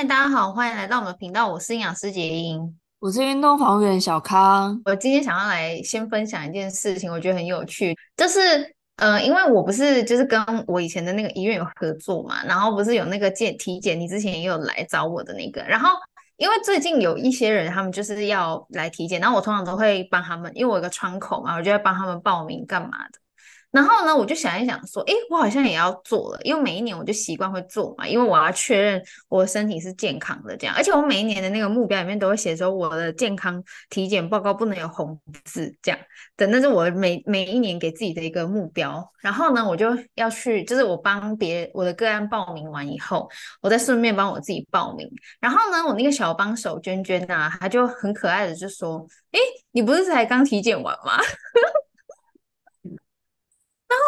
嗨，大家好，欢迎来到我们的频道。我是营养师杰英，我是运动防护员小康。我今天想要来先分享一件事情，我觉得很有趣，就是呃，因为我不是就是跟我以前的那个医院有合作嘛，然后不是有那个健体检，你之前也有来找我的那个，然后因为最近有一些人他们就是要来体检，然后我通常都会帮他们，因为我有个窗口嘛，我就会帮他们报名干嘛的。然后呢，我就想一想，说，诶，我好像也要做了，因为每一年我就习惯会做嘛，因为我要确认我的身体是健康的，这样。而且我每一年的那个目标里面都会写说，我的健康体检报告不能有红字，这样。等，那是我每每一年给自己的一个目标。然后呢，我就要去，就是我帮别我的个案报名完以后，我再顺便帮我自己报名。然后呢，我那个小帮手娟娟呐、啊，她就很可爱的就说，诶，你不是才刚体检完吗？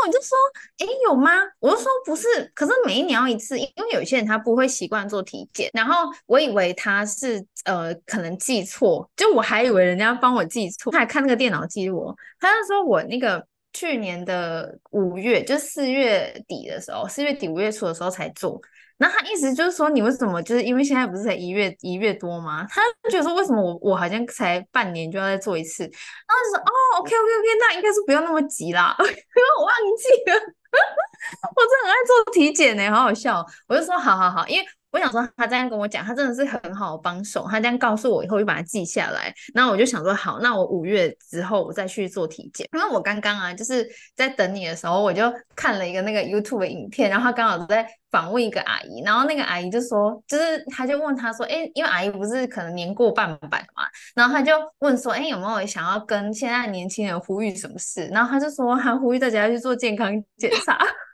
我就说，哎，有吗？我就说不是，可是每一年要一次，因为有些人他不会习惯做体检。然后我以为他是呃可能记错，就我还以为人家帮我记错，他还看那个电脑记录，他就说我那个去年的五月，就四月底的时候，四月底五月初的时候才做。那他意思就是说，你为什么就是因为现在不是才一月一月多吗？他就觉得说，为什么我我好像才半年就要再做一次？然后就说哦，OK OK OK，那应该是不用那么急啦，因 为我忘记了，我真的很爱做体检呢，好好笑。我就说好好好，因为。我想说，他这样跟我讲，他真的是很好的帮手。他这样告诉我以后，就把它记下来。然后我就想说，好，那我五月之后我再去做体检。因为我刚刚啊，就是在等你的时候，我就看了一个那个 YouTube 的影片，然后他刚好在访问一个阿姨，然后那个阿姨就说，就是他就问他说，哎，因为阿姨不是可能年过半百嘛，然后他就问说，哎，有没有想要跟现在年轻人呼吁什么事？然后他就说，他呼吁大家要去做健康检查。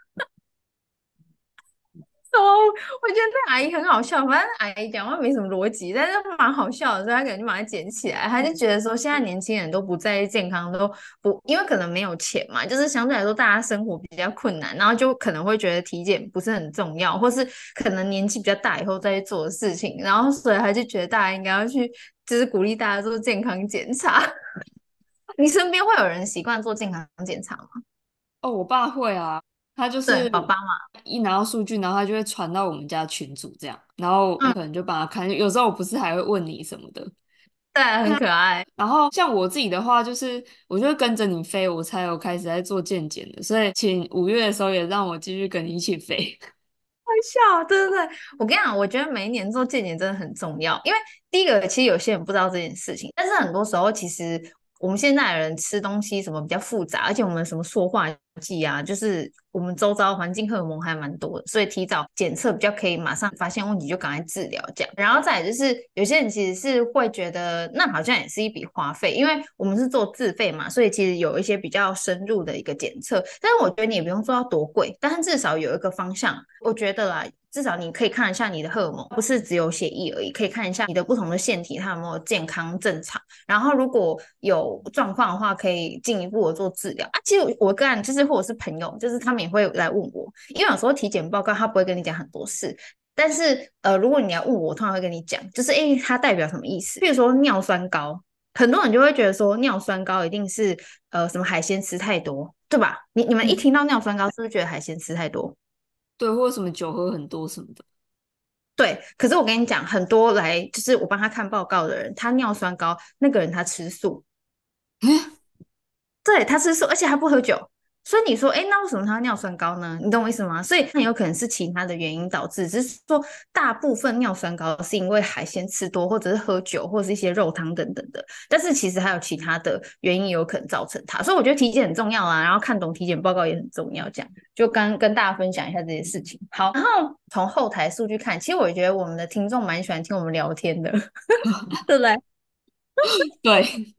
哦，我觉得这阿姨很好笑，反正阿姨讲话没什么逻辑，但是蛮好笑的，所以她可能就把它捡起来。她就觉得说，现在年轻人都不在意健康，都不因为可能没有钱嘛，就是相对来说大家生活比较困难，然后就可能会觉得体检不是很重要，或是可能年纪比较大以后再去做的事情，然后所以她就觉得大家应该要去，就是鼓励大家做健康检查。你身边会有人习惯做健康检查吗？哦，我爸会啊。他就是宝宝嘛，一拿到数据，然后他就会传到我们家群组这样，然后我可能就帮他看。嗯、有时候我不是还会问你什么的，对，很可爱。然后像我自己的话，就是我就会跟着你飞，我才有开始在做健检的。所以请五月的时候也让我继续跟你一起飞。玩笑，对对对，我跟你讲，我觉得每一年做健检真的很重要，因为第一个其实有些人不知道这件事情，但是很多时候其实我们现在的人吃东西什么比较复杂，而且我们什么塑化剂啊，就是。我们周遭环境荷尔蒙还蛮多的，所以提早检测比较可以马上发现问题，就赶快治疗这样。然后再来就是有些人其实是会觉得那好像也是一笔花费，因为我们是做自费嘛，所以其实有一些比较深入的一个检测。但是我觉得你也不用做到多贵，但是至少有一个方向，我觉得啦，至少你可以看一下你的荷尔蒙，不是只有血液而已，可以看一下你的不同的腺体它有没有健康正常。然后如果有状况的话，可以进一步的做治疗啊。其实我个人就是或者是朋友，就是他们也。会来问我，因为有时候体检报告他不会跟你讲很多事，但是呃，如果你要问我，我通常会跟你讲，就是诶，它代表什么意思？比如说尿酸高，很多人就会觉得说尿酸高一定是呃什么海鲜吃太多，对吧？你你们一听到尿酸高，是不是觉得海鲜吃太多？对，或者什么酒喝很多什么的？对。可是我跟你讲，很多来就是我帮他看报告的人，他尿酸高，那个人他吃素，嗯，对，他吃素，而且还不喝酒。所以你说，哎，那为什么他尿酸高呢？你懂我意思吗？所以那有可能是其他的原因导致，只是说大部分尿酸高是因为海鲜吃多，或者是喝酒，或者是一些肉汤等等的。但是其实还有其他的原因有可能造成它。所以我觉得体检很重要啊，然后看懂体检报告也很重要。这样就跟跟大家分享一下这些事情。好，然后从后台数据看，其实我觉得我们的听众蛮喜欢听我们聊天的，对不对？对，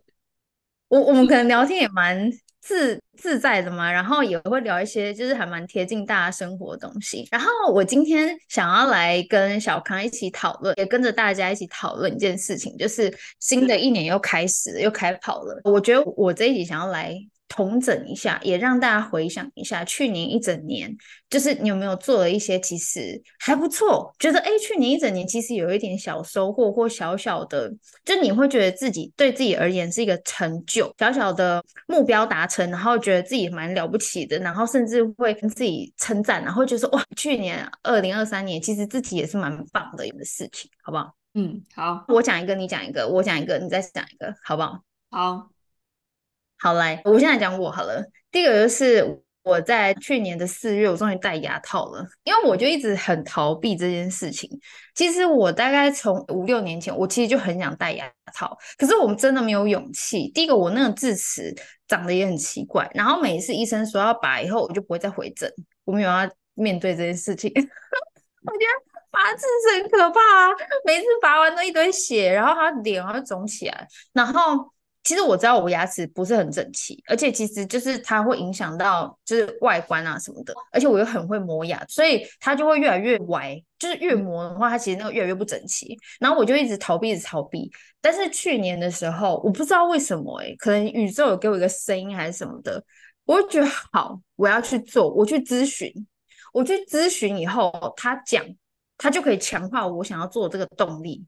我我们可能聊天也蛮。自自在的嘛，然后也会聊一些就是还蛮贴近大家生活的东西。然后我今天想要来跟小康一起讨论，也跟着大家一起讨论一件事情，就是新的一年又开始了，又开跑了。我觉得我这一集想要来统整一下，也让大家回想一下去年一整年，就是你有没有做了一些其实还不错，觉得哎，去年一整年其实有一点小收获或小小的，就你会觉得自己对自己而言是一个成就，小小的目标达成，然后觉得自己蛮了不起的，然后甚至会跟自己称赞，然后觉得说哇，去年二零二三年其实自己也是蛮棒的一个事情，好不好？嗯，好，我讲一个，你讲一个，我讲一个，你再讲一个，好不好？好。好，来，我现在讲我好了。第一个就是我在去年的四月，我终于戴牙套了，因为我就一直很逃避这件事情。其实我大概从五六年前，我其实就很想戴牙套，可是我们真的没有勇气。第一个，我那个智齿长得也很奇怪，然后每一次医生说要拔以后，我就不会再回诊，我没有要面对这件事情。我觉得拔智齿很可怕啊，每次拔完都一堆血，然后他脸好像肿起来，然后。其实我知道我牙齿不是很整齐，而且其实就是它会影响到就是外观啊什么的，而且我又很会磨牙，所以它就会越来越歪，就是越磨的话，它其实那个越来越不整齐。然后我就一直逃避，一直逃避。但是去年的时候，我不知道为什么欸，可能宇宙有给我一个声音还是什么的，我就觉得好，我要去做，我去咨询，我去咨询以后，他讲，他就可以强化我想要做这个动力。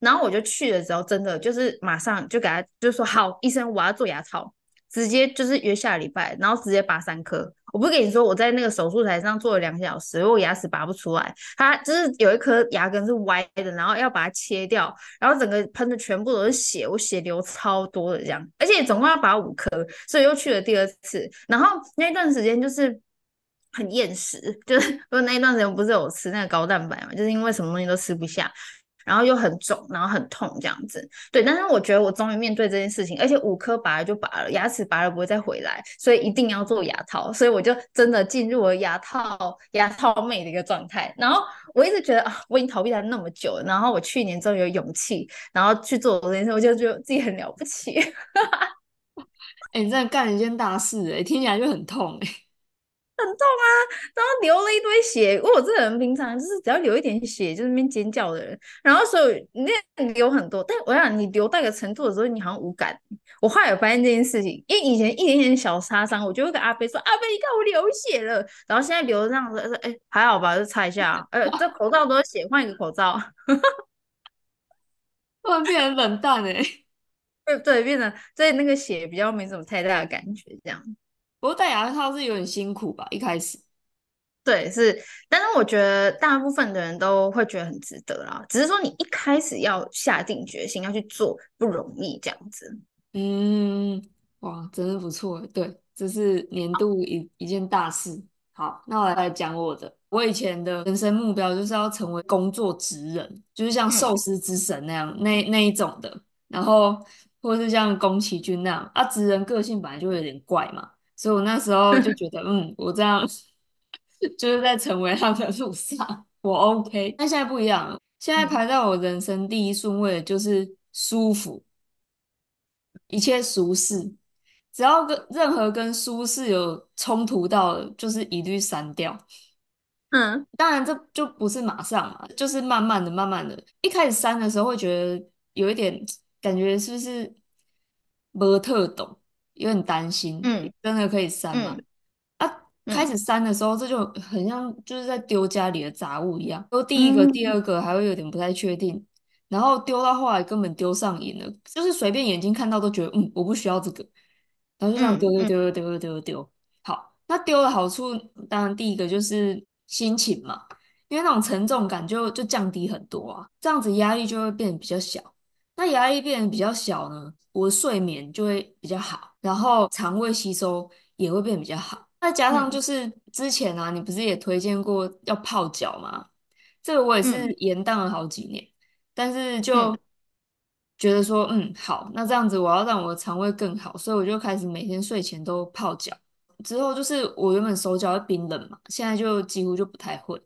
然后我就去了之后，真的就是马上就给他就说好，医生我要做牙套，直接就是约下礼拜，然后直接拔三颗。我不是跟你说我在那个手术台上做了两小时，因为我牙齿拔不出来，他就是有一颗牙根是歪的，然后要把它切掉，然后整个喷的全部都是血，我血流超多的这样，而且总共要拔五颗，所以又去了第二次。然后那段时间就是很厌食，就是 因为那一段时间不是有吃那个高蛋白嘛，就是因为什么东西都吃不下。然后又很肿，然后很痛这样子，对。但是我觉得我终于面对这件事情，而且五颗拔了就拔了，牙齿拔了不会再回来，所以一定要做牙套。所以我就真的进入了牙套牙套妹的一个状态。然后我一直觉得啊，我已经逃避它那么久了，然后我去年终于有勇气，然后去做这件事，我就觉得自己很了不起。哎、欸，你真的干了一件大事哎、欸，听起来就很痛哎、很痛啊，然后流了一堆血。我这个人平常就是只要流一点血，就是那边尖叫的人。然后所以那流很多，但我想你流到一个程度的时候，你好像无感。我后来有发现这件事情，因为以前一点点小擦伤，我就会跟阿飞说：“阿飞，你看我流血了。”然后现在流这样子，说：“哎，还好吧，就擦一下。”呃，这口罩都是血，换一个口罩。突然变成冷淡哎，对对，变成所以那个血比较没什么太大的感觉，这样。不过戴牙套是有点辛苦吧？一开始，对，是，但是我觉得大部分的人都会觉得很值得啦。只是说你一开始要下定决心要去做，不容易这样子。嗯，哇，真的不错。对，这是年度一一件大事。好，那我来来讲我的。我以前的人生目标就是要成为工作职人，就是像寿司之神那样，嗯、那那一种的。然后，或是像宫崎骏那样啊，职人个性本来就会有点怪嘛。所以我那时候就 觉得，嗯，我这样 就是在成为他的路上，我 OK。但现在不一样了，现在排在我人生第一顺位的就是舒服，一切舒适，只要跟任何跟舒适有冲突到的，就是一律删掉。嗯，当然这就不是马上嘛，就是慢慢的、慢慢的。一开始删的时候会觉得有一点感觉，是不是没特懂？有点担心嗯。真的可以删吗？啊开始删的时候这就很像就是在丢家里的杂物一样。丢第一个第二个还会有点不太确定。然后丢到后来根本丢上瘾了。就是随便眼睛看到都觉得嗯我不需要这个。然后就这样丢丢丢丢丢丢。好那丢的好处当然第一个就是心情嘛。因为那种沉重感就就降低很多啊。这样子压力就会变得比较小。那压力变得比较小呢，我的睡眠就会比较好。然后肠胃吸收也会变得比较好，再加上就是之前啊，嗯、你不是也推荐过要泡脚吗？这个我也是延宕了好几年，嗯、但是就觉得说，嗯，好，那这样子我要让我的肠胃更好，所以我就开始每天睡前都泡脚。之后就是我原本手脚会冰冷嘛，现在就几乎就不太会。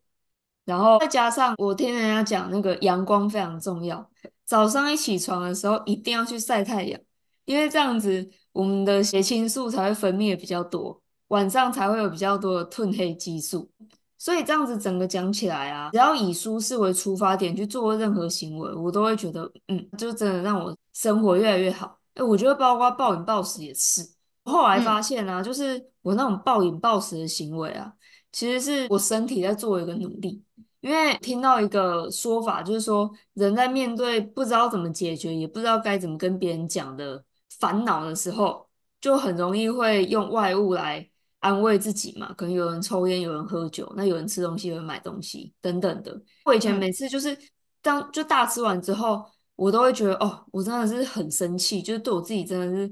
然后再加上我听人家讲那个阳光非常重要，早上一起床的时候一定要去晒太阳，因为这样子。我们的血清素才会分泌的比较多，晚上才会有比较多的褪黑激素，所以这样子整个讲起来啊，只要以舒适为出发点去做任何行为，我都会觉得，嗯，就真的让我生活越来越好。哎，我觉得包括暴饮暴食也是，后来发现啊，就是我那种暴饮暴食的行为啊，其实是我身体在做一个努力。因为听到一个说法，就是说人在面对不知道怎么解决，也不知道该怎么跟别人讲的烦恼的时候，就很容易会用外物来安慰自己嘛。可能有人抽烟，有人喝酒，那有人吃东西，有人买东西等等的。我以前每次就是当就大吃完之后，我都会觉得哦，我真的是很生气，就是对我自己真的是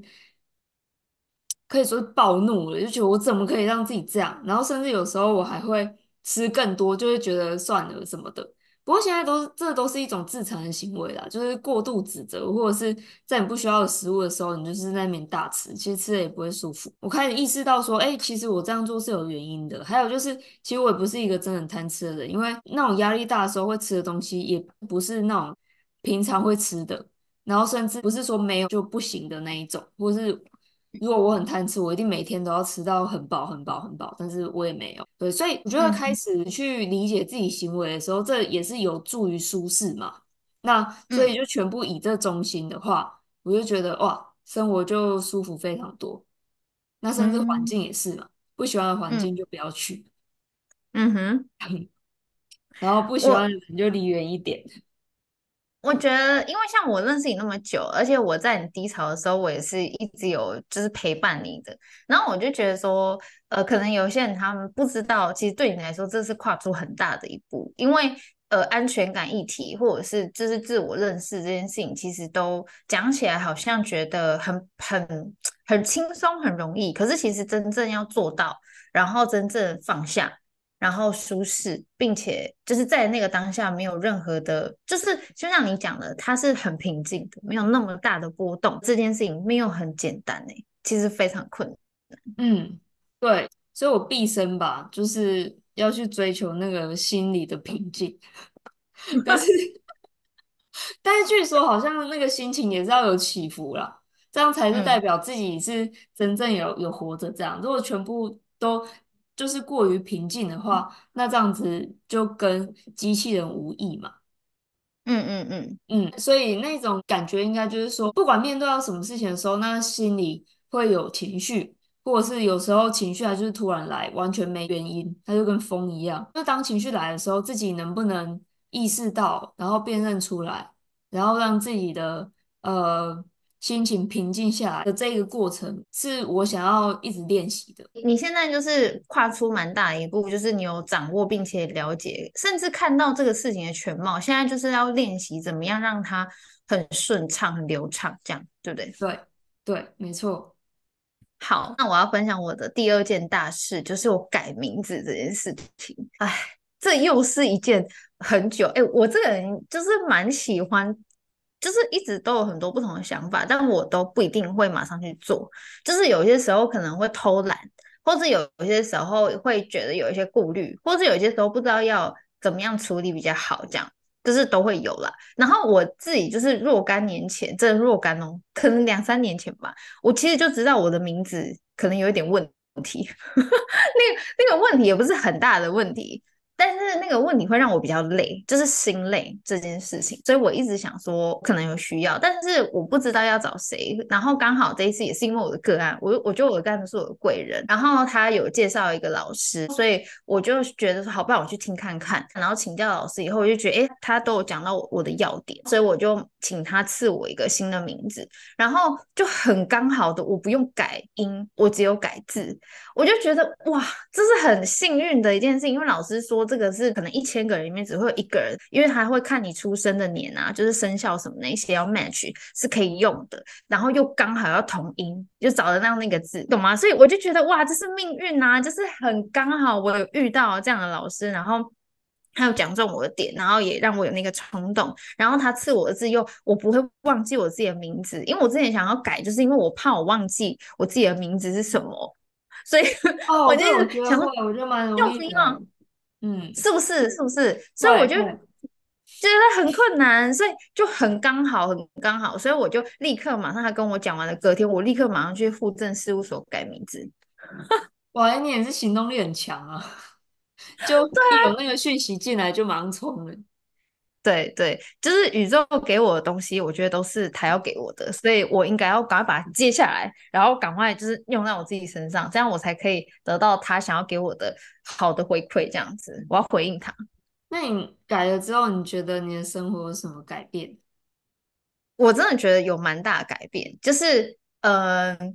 可以说是暴怒了，就觉得我怎么可以让自己这样？然后甚至有时候我还会。吃更多就会觉得算了什么的，不过现在都是这都是一种自残的行为啦，就是过度指责，或者是在你不需要食物的时候，你就是在那边大吃，其实吃了也不会舒服。我开始意识到说，哎、其实我这样做是有原因的。还有就是，其实我也不是一个真的贪吃的人，因为那种压力大的时候会吃的东西，也不是那种平常会吃的，然后甚至不是说没有就不行的那一种，或是。如果我很贪吃，我一定每天都要吃到很饱、很饱、很饱，但是我也没有。对，所以我觉得开始去理解自己行为的时候，嗯、这也是有助于舒适嘛。那所以就全部以这中心的话，嗯、我就觉得哇，生活就舒服非常多。那甚至环境也是嘛，嗯、不喜欢的环境就不要去。嗯哼，然后不喜欢的人就离远一点。我觉得，因为像我认识你那么久，而且我在你低潮的时候，我也是一直有就是陪伴你的。然后我就觉得说，呃，可能有些人他们不知道，其实对你来说，这是跨出很大的一步。因为呃，安全感议题或者是就是自我认识这件事情，其实都讲起来好像觉得很很很轻松很容易，可是其实真正要做到，然后真正放下。然后舒适，并且就是在那个当下没有任何的，就是就像你讲的，它是很平静的，没有那么大的波动。这件事情没有很简单诶，其实非常困难。嗯，对，所以我毕生吧，就是要去追求那个心理的平静。但是，但是据说好像那个心情也是要有起伏啦，这样才是代表自己是真正有有活着。这样，如果全部都。就是过于平静的话，那这样子就跟机器人无异嘛。嗯嗯嗯嗯，所以那种感觉应该就是说，不管面对到什么事情的时候，那心里会有情绪，或者是有时候情绪还就是突然来，完全没原因，它就跟风一样。那当情绪来的时候，自己能不能意识到，然后辨认出来，然后让自己的呃。心情平静下来的这个过程，是我想要一直练习的。你现在就是跨出蛮大的一步，就是你有掌握并且了解，甚至看到这个事情的全貌。现在就是要练习怎么样让它很顺畅、很流畅，这样对不对？对对，没错。好，那我要分享我的第二件大事，就是我改名字这件事情。哎，这又是一件很久。哎，我这个人就是蛮喜欢。就是一直都有很多不同的想法，但我都不一定会马上去做。就是有些时候可能会偷懒，或者有些时候会觉得有一些顾虑，或者有些时候不知道要怎么样处理比较好，这样就是都会有啦。然后我自己就是若干年前，这若干哦，可能两三年前吧，我其实就知道我的名字可能有一点问题。那个那个问题也不是很大的问题。但是那个问题会让我比较累，就是心累这件事情，所以我一直想说可能有需要，但是我不知道要找谁。然后刚好这一次也是因为我的个案，我我觉得我的个案是我的贵人，然后他有介绍一个老师，所以我就觉得说好，不然我去听看看。然后请教老师以后，我就觉得诶，他都有讲到我的要点，所以我就请他赐我一个新的名字，然后就很刚好的，我不用改音，我只有改字，我就觉得哇，这是很幸运的一件事，因为老师说。这个是可能一千个人里面只会有一个人，因为他会看你出生的年啊，就是生肖什么那些要 match 是可以用的，然后又刚好要同音，就找得到那个字，懂吗？所以我就觉得哇，这是命运啊，就是很刚好我有遇到这样的老师，然后他有讲中我的点，然后也让我有那个冲动，然后他赐我的字又我不会忘记我自己的名字，因为我之前想要改，就是因为我怕我忘记我自己的名字是什么，所以、哦、我就想说，我觉得蛮容易的。嗯，是不是？是不是？所以我就觉得很困难，所以就很刚好，很刚好，所以我就立刻马上他跟我讲完了，隔天我立刻马上去户政事务所改名字。哇，你也是行动力很强啊！就一有那个讯息进来就马上冲了。对对，就是宇宙给我的东西，我觉得都是他要给我的，所以我应该要赶快把它接下来，然后赶快就是用在我自己身上，这样我才可以得到他想要给我的好的回馈。这样子，我要回应他。那你改了之后，你觉得你的生活有什么改变？我真的觉得有蛮大的改变，就是嗯、呃，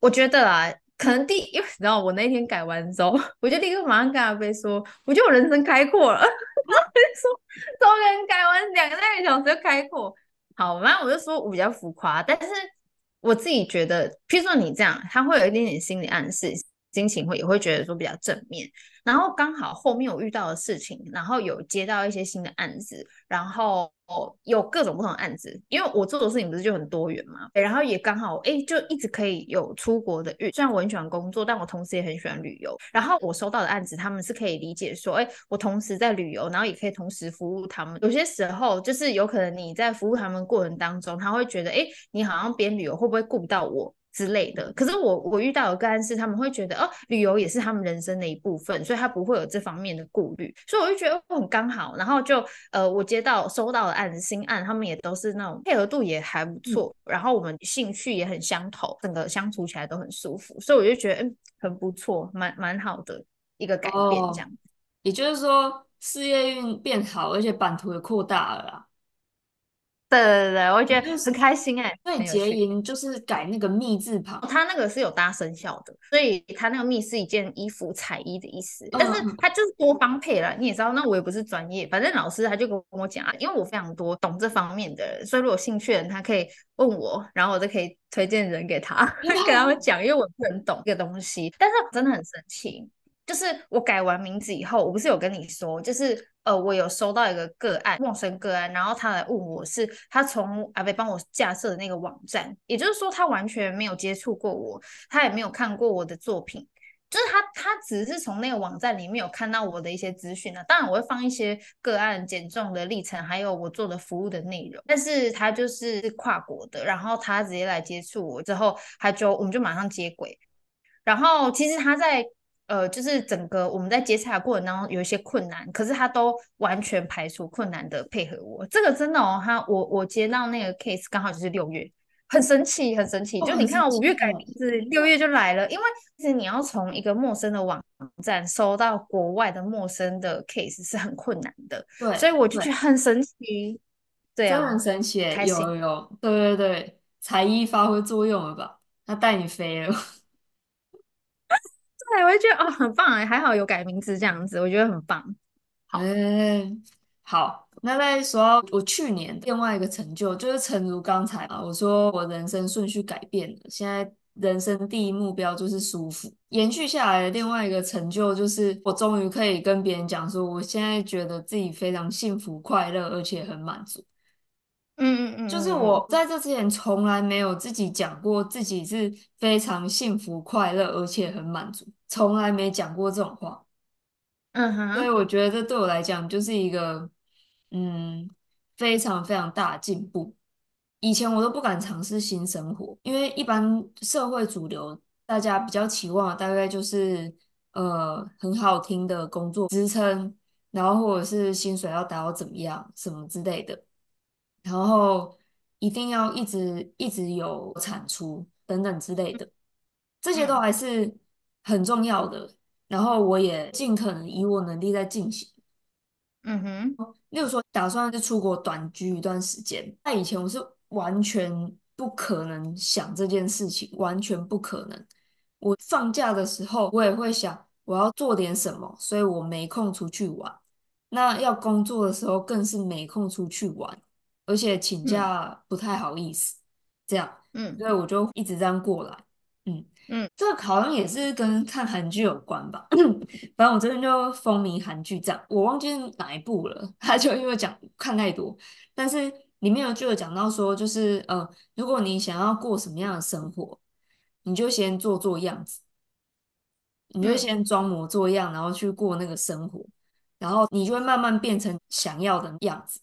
我觉得啊。可能第，因为你知道我那天改完之后，我就立刻马上跟阿飞说，我觉得我人生开阔了。然后他说，终于改完两个半小时就开阔。好，然后我就说我比较浮夸，但是我自己觉得，譬如说你这样，他会有一点点心理暗示，心情会也会觉得说比较正面。然后刚好后面我遇到的事情，然后有接到一些新的案子，然后。有各种不同的案子，因为我做的事情不是就很多元嘛，然后也刚好哎，就一直可以有出国的运。虽然我很喜欢工作，但我同时也很喜欢旅游。然后我收到的案子，他们是可以理解说，哎，我同时在旅游，然后也可以同时服务他们。有些时候就是有可能你在服务他们过程当中，他会觉得，哎，你好像边旅游会不会顾不到我？之类的，可是我我遇到的个案是他们会觉得哦，旅游也是他们人生的一部分，所以他不会有这方面的顾虑，所以我就觉得很刚好，然后就呃，我接到收到的案子新案，他们也都是那种配合度也还不错，嗯、然后我们兴趣也很相投，整个相处起来都很舒服，所以我就觉得嗯很不错，蛮蛮好的一个改变这样、哦。也就是说事业运变好，而且版图也扩大了啦。对对对，我觉得很开心哎、欸。所以结营就是改那个“密”字旁，它那个是有搭生肖的，所以它那个“密”是一件衣服彩衣的意思。但是它就是多方配了，你也知道，那我也不是专业，反正老师他就跟我讲啊，因为我非常多懂这方面的人，所以如果有兴趣的人，他可以问我，然后我就可以推荐人给他，跟他们讲，因为我不很懂这个东西。但是我真的很神奇，就是我改完名字以后，我不是有跟你说，就是。呃，我有收到一个个案，陌生个案，然后他来问我是，他从阿北帮我架设的那个网站，也就是说他完全没有接触过我，他也没有看过我的作品，就是他他只是从那个网站里面有看到我的一些资讯啊，当然我会放一些个案减重的历程，还有我做的服务的内容，但是他就是跨国的，然后他直接来接触我之后，他就我们就马上接轨，然后其实他在。呃，就是整个我们在接洽的过程当中有一些困难，可是他都完全排除困难的配合我。这个真的哦，他我我接到那个 case 刚好就是六月，很神奇，很神奇。哦、就你看，五月改名字，六月就来了。因为其实你要从一个陌生的网站收到国外的陌生的 case 是很困难的。对，所以我就觉得很神奇。对，很神奇，有有有，对对对，才艺发挥作用了吧？他带你飞了。对，我就觉得哦，很棒哎，还好有改名字这样子，我觉得很棒。好，嗯、好，那再说到我去年另外一个成就，就是诚如刚才啊，我说我人生顺序改变了，现在人生第一目标就是舒服。延续下来的另外一个成就，就是我终于可以跟别人讲说，我现在觉得自己非常幸福、快乐，而且很满足。嗯嗯嗯，就是我在这之前从来没有自己讲过自己是非常幸福、快乐，而且很满足，从来没讲过这种话。嗯哼，所以我觉得这对我来讲就是一个嗯非常非常大的进步。以前我都不敢尝试新生活，因为一般社会主流大家比较期望的大概就是呃很好听的工作支撑，然后或者是薪水要达到怎么样什么之类的。然后一定要一直一直有产出等等之类的，这些都还是很重要的。然后我也尽可能以我能力在进行。嗯哼，例如说打算是出国短居一段时间，那以前我是完全不可能想这件事情，完全不可能。我放假的时候，我也会想我要做点什么，所以我没空出去玩。那要工作的时候，更是没空出去玩。而且请假不太好意思，嗯、这样，嗯，所以我就一直这样过来，嗯嗯，这个好像也是跟看韩剧有关吧。反正我这边就风靡韩剧，这样我忘记哪一部了。他就因为讲看太多，但是里面有就有讲到说，就是呃，如果你想要过什么样的生活，你就先做做样子，你就先装模作样，然后去过那个生活，然后你就会慢慢变成想要的样子。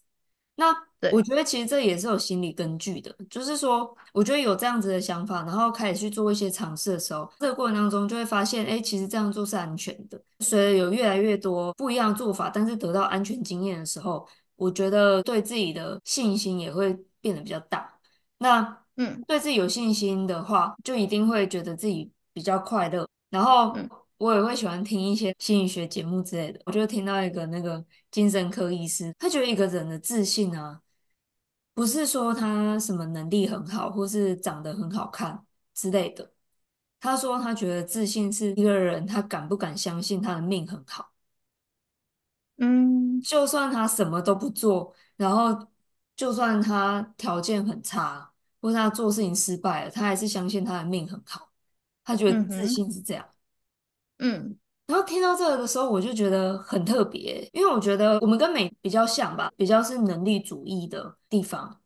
那我觉得其实这也是有心理根据的，就是说，我觉得有这样子的想法，然后开始去做一些尝试的时候，这个过程当中就会发现，哎，其实这样做是安全的。随着有越来越多不一样的做法，但是得到安全经验的时候，我觉得对自己的信心也会变得比较大。那嗯，对自己有信心的话，就一定会觉得自己比较快乐。然后我也会喜欢听一些心理学节目之类的。我就听到一个那个精神科医师，他觉得一个人的自信啊，不是说他什么能力很好，或是长得很好看之类的。他说他觉得自信是一个人他敢不敢相信他的命很好。嗯，就算他什么都不做，然后就算他条件很差，或者他做事情失败了，他还是相信他的命很好。他觉得自信是这样。嗯，然后听到这个的时候，我就觉得很特别，因为我觉得我们跟美比较像吧，比较是能力主义的地方，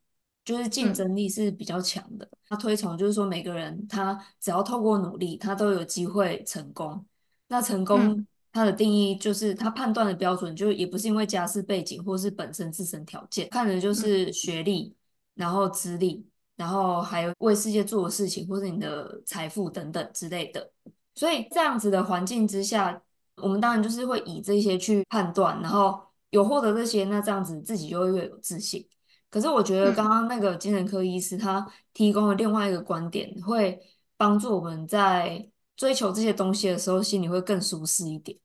就是竞争力是比较强的。他推崇就是说，每个人他只要透过努力，他都有机会成功。那成功。它的定义就是他判断的标准，就也不是因为家世背景或是本身自身条件，看的就是学历，然后资历，然后还有为世界做的事情，或是你的财富等等之类的。所以这样子的环境之下，我们当然就是会以这些去判断，然后有获得这些，那这样子自己就会越有自信。可是我觉得刚刚那个精神科医师他提供了另外一个观点，会帮助我们在。追求这些东西的时候，心里会更舒适一点。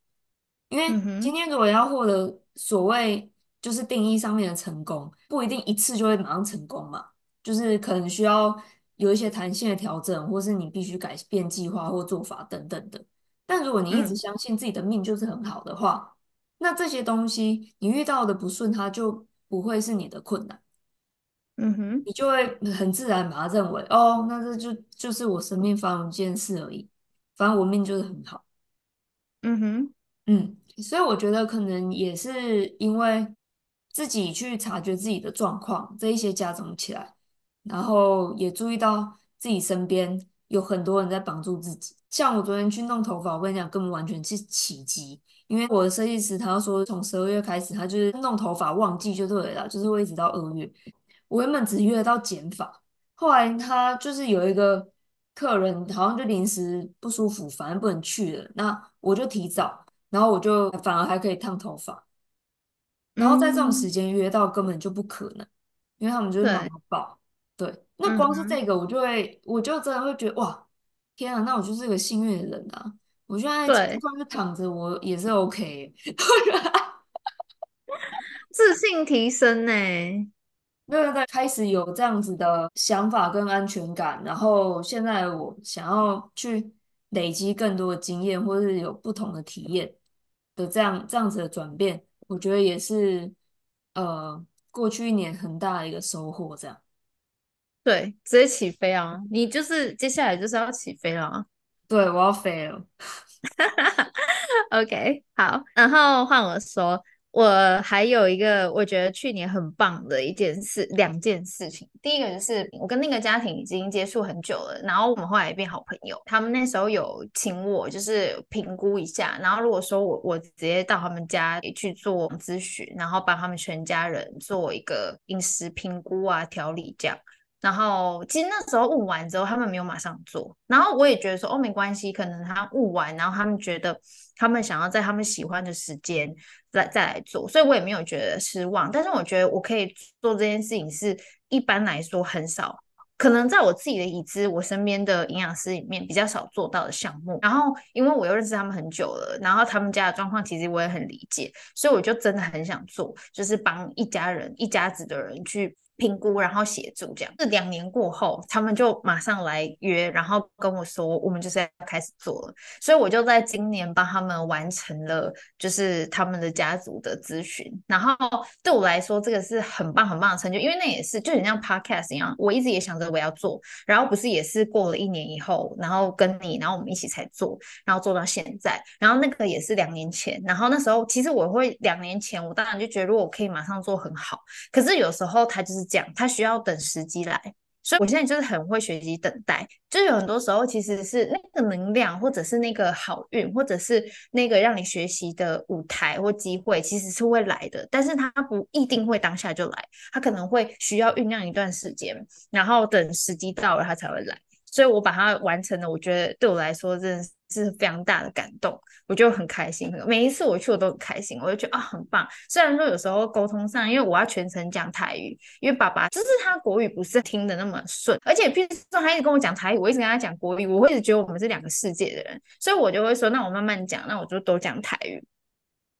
因为今天如果要获得所谓就是定义上面的成功，不一定一次就会马上成功嘛，就是可能需要有一些弹性的调整，或是你必须改变计划或做法等等的。但如果你一直相信自己的命就是很好的话，那这些东西你遇到的不顺，它就不会是你的困难。嗯哼，你就会很自然把它认为，哦，那这就就是我生命发生一件事而已。反正我命就是很好，嗯哼，嗯，所以我觉得可能也是因为自己去察觉自己的状况，这一些加总起来，然后也注意到自己身边有很多人在帮助自己。像我昨天去弄头发，我跟你讲，根本完全是奇迹，因为我的设计师他说从十二月开始，他就是弄头发旺季就对了，就是会一直到二月。我原本只约到剪发，后来他就是有一个。客人好像就临时不舒服，反正不能去了。那我就提早，然后我就反而还可以烫头发。然后在这种时间约到根本就不可能，因为他们就是忙到爆。对，对，那光是这个，我就会，我就真的会觉得哇，天啊，那我就是个幸运的人啊！我现在就算是躺着，我也是 OK，自信提升呢。对对对，开始有这样子的想法跟安全感，然后现在我想要去累积更多的经验，或是有不同的体验的这样这样子的转变，我觉得也是呃过去一年很大的一个收获。这样，对，直接起飞啊！你就是接下来就是要起飞了啊！对，我要飞了。OK，好，然后换我说。我还有一个我觉得去年很棒的一件事，两件事情。第一个就是我跟那个家庭已经接触很久了，然后我们后来也变好朋友。他们那时候有请我就是评估一下，然后如果说我我直接到他们家里去做咨询，然后帮他们全家人做一个饮食评估啊、调理这样。然后其实那时候问完之后，他们没有马上做。然后我也觉得说，哦，没关系，可能他问完，然后他们觉得他们想要在他们喜欢的时间再再来做，所以我也没有觉得失望。但是我觉得我可以做这件事情，是一般来说很少，可能在我自己的已知，我身边的营养师里面比较少做到的项目。然后因为我又认识他们很久了，然后他们家的状况其实我也很理解，所以我就真的很想做，就是帮一家人一家子的人去。评估，然后协助这样。这两年过后，他们就马上来约，然后跟我说，我们就是要开始做了。所以我就在今年帮他们完成了，就是他们的家族的咨询。然后对我来说，这个是很棒很棒的成就，因为那也是就很像 podcast 一样，我一直也想着我要做，然后不是也是过了一年以后，然后跟你，然后我们一起才做，然后做到现在。然后那个也是两年前，然后那时候其实我会两年前，我当然就觉得如果我可以马上做很好，可是有时候他就是。讲他需要等时机来，所以我现在就是很会学习等待。就有很多时候，其实是那个能量，或者是那个好运，或者是那个让你学习的舞台或机会，其实是会来的。但是它不一定会当下就来，它可能会需要酝酿一段时间，然后等时机到了，它才会来。所以我把它完成了，我觉得对我来说真的是非常大的感动，我就很开心。每一次我去我都很开心，我就觉得啊很棒。虽然说有时候沟通上，因为我要全程讲台语，因为爸爸就是他国语不是听得那么顺，而且譬如说他一直跟我讲台语，我一直跟他讲国语，我会一直觉得我们是两个世界的人，所以我就会说，那我慢慢讲，那我就都讲台语。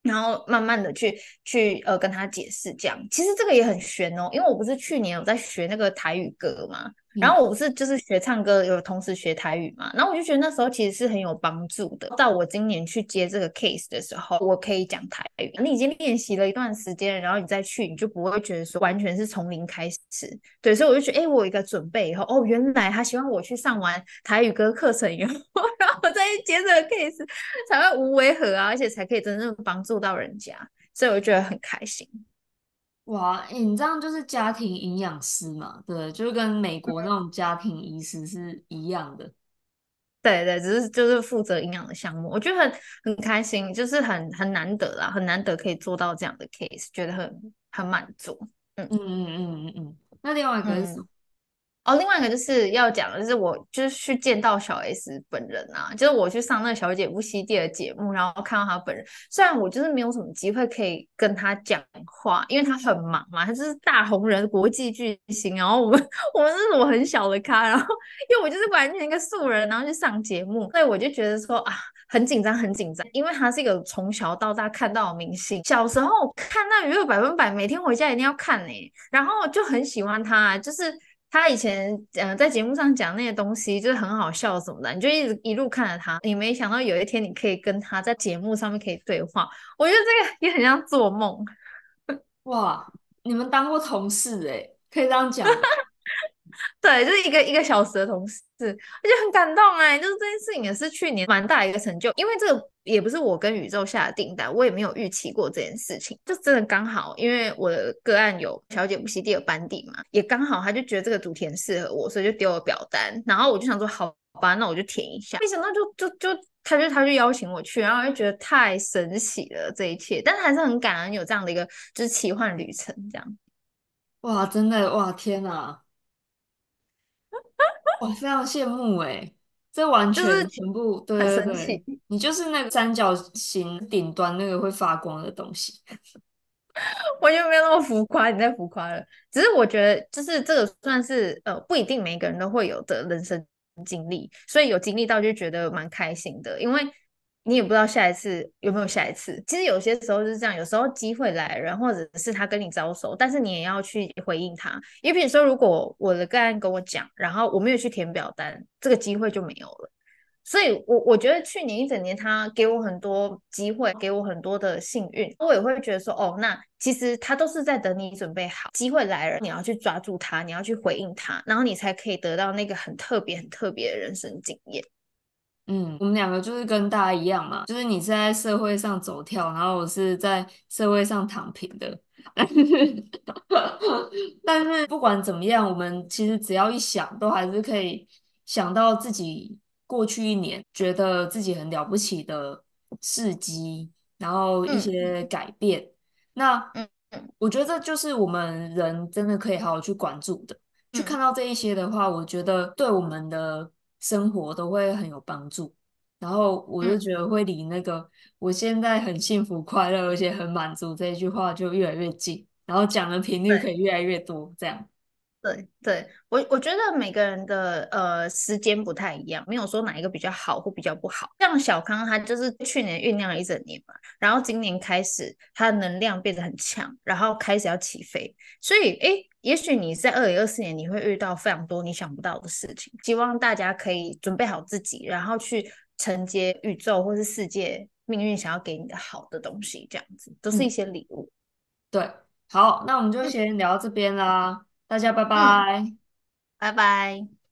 然后慢慢的去去呃跟他解释这样，其实这个也很玄哦，因为我不是去年有在学那个台语歌嘛。然后我不是就是学唱歌，有同时学台语嘛，然后我就觉得那时候其实是很有帮助的。到我今年去接这个 case 的时候，我可以讲台语。你已经练习了一段时间，然后你再去，你就不会觉得说完全是从零开始。对，所以我就觉得，哎，我有一个准备以后，哦，原来他希望我去上完台语歌课程以后，然后我再去接这个 case，才会无违和啊，而且才可以真正帮助到人家。所以我就觉得很开心。哇，欸，你这样就是家庭营养师嘛？对，就是跟美国那种家庭医师是一样的。对对，只是就是负责营养的项目，我觉得很很开心，就是很很难得啦，很难得可以做到这样的 case，觉得很很满足。嗯嗯嗯嗯嗯嗯。那另外一个是什么？哦，另外一个就是要讲的就是我就是去见到小 S 本人啊，就是我去上那个小姐不熙娣的节目，然后看到她本人。虽然我就是没有什么机会可以跟她讲话，因为她很忙嘛，她就是大红人、国际巨星，然后我们我们是我很小的咖，然后因为我就是完全一个素人，然后去上节目，所以我就觉得说啊，很紧张，很紧张，因为她是一个从小到大看到的明星，小时候看那娱乐百分百，每天回家一定要看呢、然后就很喜欢她，就是。他以前嗯、在节目上讲那些东西就是很好笑什么的，你就一直一路看着他，你没想到有一天你可以跟他在节目上面可以对话，我觉得这个也很像做梦。哇，你们当过同事哎，可以这样讲？对，就是一个一个小时的同事，而且很感动哎，就是这件事情也是去年蛮大一个成就，因为这个。也不是我跟宇宙下的订单，我也没有预期过这件事情，就真的刚好，因为我的个案有小姐不熙娣的班底嘛，也刚好他就觉得这个主题很适合我，所以就丢了表单，然后我就想说好吧，那我就填一下，没想到就就就他就他就邀请我去，然后我就觉得太神奇了这一切，但是还是很感恩有这样的一个就是奇幻旅程这样，哇，真的哇天哪，我非常羡慕哎。这完全全部对对对，你就是那个三角形顶端那个会发光的东西，我就没有那么浮夸，你太浮夸了。只是我觉得，就是这个算是呃，不一定每个人都会有的人生经历，所以有经历到就觉得蛮开心的，因为。你也不知道下一次有没有下一次。其实有些时候是这样，有时候机会来人，或者是他跟你招手，但是你也要去回应他。因为比如说，如果我的个案跟我讲，然后我没有去填表单，这个机会就没有了。所以我，我我觉得去年一整年他给我很多机会，给我很多的幸运，我也会觉得说，哦，那其实他都是在等你准备好，机会来了，你要去抓住他，你要去回应他，然后你才可以得到那个很特别、很特别的人生经验。嗯，我们两个就是跟大家一样嘛，就是你是在社会上走跳，然后我是在社会上躺平的。但是不管怎么样，我们其实只要一想，都还是可以想到自己过去一年觉得自己很了不起的事迹，然后一些改变。嗯、那我觉得这就是我们人真的可以好好去关注的，嗯、去看到这一些的话，我觉得对我们的。生活都会很有帮助，然后我就觉得会离那个我现在很幸福快乐而且很满足这一句话就越来越近，然后讲的频率可以越来越多，这样。对对，我我觉得每个人的呃时间不太一样，没有说哪一个比较好或比较不好。像小康他就是去年酝酿了一整年嘛，然后今年开始他的能量变得很强，然后开始要起飞。所以诶，也许你在二零二四年你会遇到非常多你想不到的事情。希望大家可以准备好自己，然后去承接宇宙或是世界命运想要给你的好的东西，这样子都是一些礼物。嗯。对，好，那我们就先聊到这边啦。大家拜拜，拜拜。